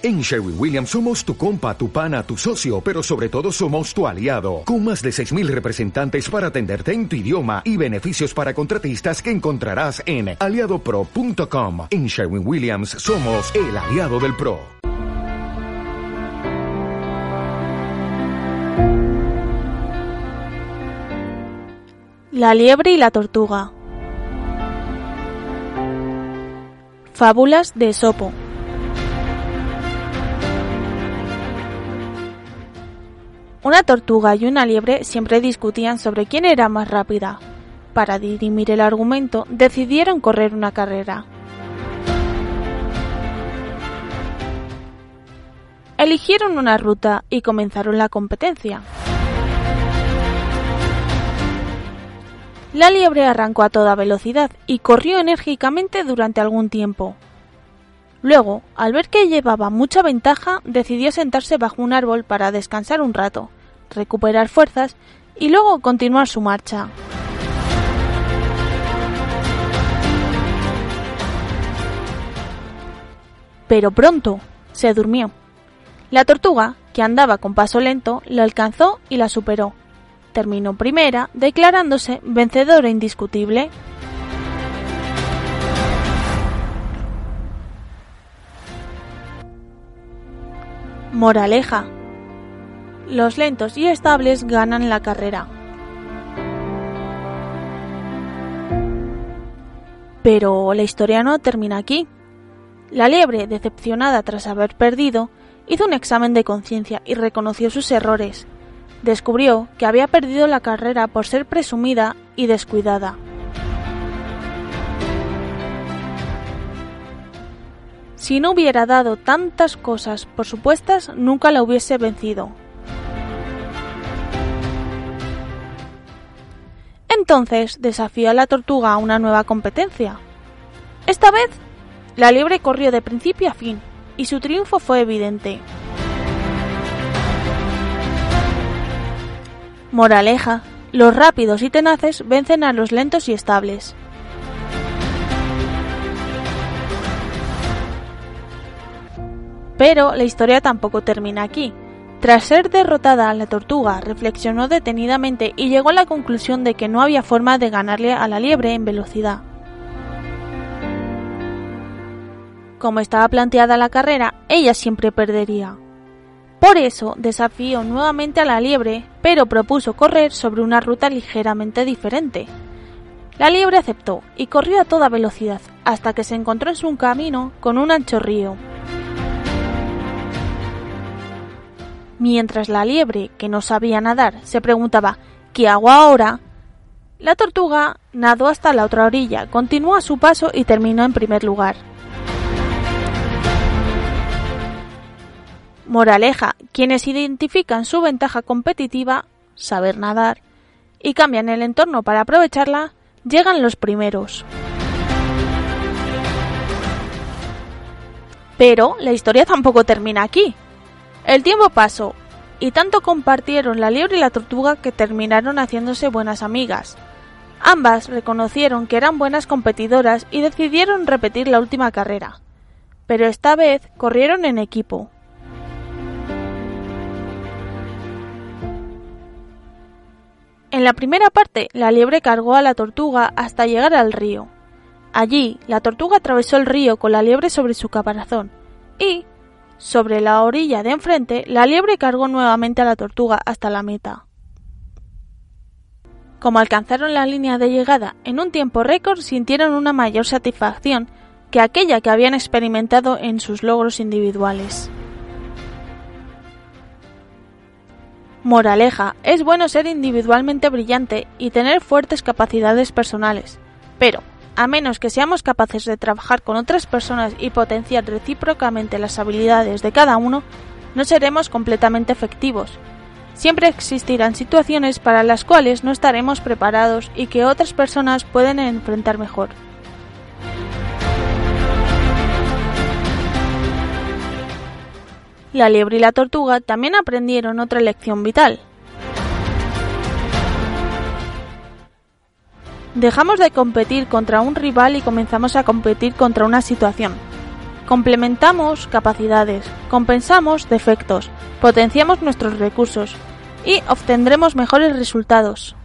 En Sherwin Williams somos tu compa, tu pana, tu socio, pero sobre todo somos tu aliado, con más de 6.000 representantes para atenderte en tu idioma y beneficios para contratistas que encontrarás en aliadopro.com. En Sherwin Williams somos el aliado del PRO. La liebre y la tortuga. Fábulas de Sopo. Una tortuga y una liebre siempre discutían sobre quién era más rápida. Para dirimir el argumento, decidieron correr una carrera. Eligieron una ruta y comenzaron la competencia. La liebre arrancó a toda velocidad y corrió enérgicamente durante algún tiempo. Luego, al ver que llevaba mucha ventaja, decidió sentarse bajo un árbol para descansar un rato recuperar fuerzas y luego continuar su marcha. Pero pronto se durmió. La tortuga, que andaba con paso lento, la alcanzó y la superó. Terminó primera, declarándose vencedora indiscutible. Moraleja los lentos y estables ganan la carrera. Pero la historia no termina aquí. La liebre, decepcionada tras haber perdido, hizo un examen de conciencia y reconoció sus errores. Descubrió que había perdido la carrera por ser presumida y descuidada. Si no hubiera dado tantas cosas por supuestas, nunca la hubiese vencido. Entonces desafió a la tortuga a una nueva competencia. Esta vez, la liebre corrió de principio a fin, y su triunfo fue evidente. Moraleja, los rápidos y tenaces vencen a los lentos y estables. Pero la historia tampoco termina aquí. Tras ser derrotada, la tortuga reflexionó detenidamente y llegó a la conclusión de que no había forma de ganarle a la liebre en velocidad. Como estaba planteada la carrera, ella siempre perdería. Por eso desafió nuevamente a la liebre, pero propuso correr sobre una ruta ligeramente diferente. La liebre aceptó y corrió a toda velocidad hasta que se encontró en su camino con un ancho río. Mientras la liebre, que no sabía nadar, se preguntaba ¿qué hago ahora? La tortuga nadó hasta la otra orilla, continuó a su paso y terminó en primer lugar. Moraleja, quienes identifican su ventaja competitiva, saber nadar, y cambian el entorno para aprovecharla, llegan los primeros. Pero la historia tampoco termina aquí. El tiempo pasó, y tanto compartieron la liebre y la tortuga que terminaron haciéndose buenas amigas. Ambas reconocieron que eran buenas competidoras y decidieron repetir la última carrera. Pero esta vez corrieron en equipo. En la primera parte, la liebre cargó a la tortuga hasta llegar al río. Allí, la tortuga atravesó el río con la liebre sobre su caparazón y, sobre la orilla de enfrente, la liebre cargó nuevamente a la tortuga hasta la meta. Como alcanzaron la línea de llegada en un tiempo récord, sintieron una mayor satisfacción que aquella que habían experimentado en sus logros individuales. Moraleja, es bueno ser individualmente brillante y tener fuertes capacidades personales, pero a menos que seamos capaces de trabajar con otras personas y potenciar recíprocamente las habilidades de cada uno, no seremos completamente efectivos. Siempre existirán situaciones para las cuales no estaremos preparados y que otras personas pueden enfrentar mejor. La liebre y la tortuga también aprendieron otra lección vital. Dejamos de competir contra un rival y comenzamos a competir contra una situación. Complementamos capacidades, compensamos defectos, potenciamos nuestros recursos y obtendremos mejores resultados.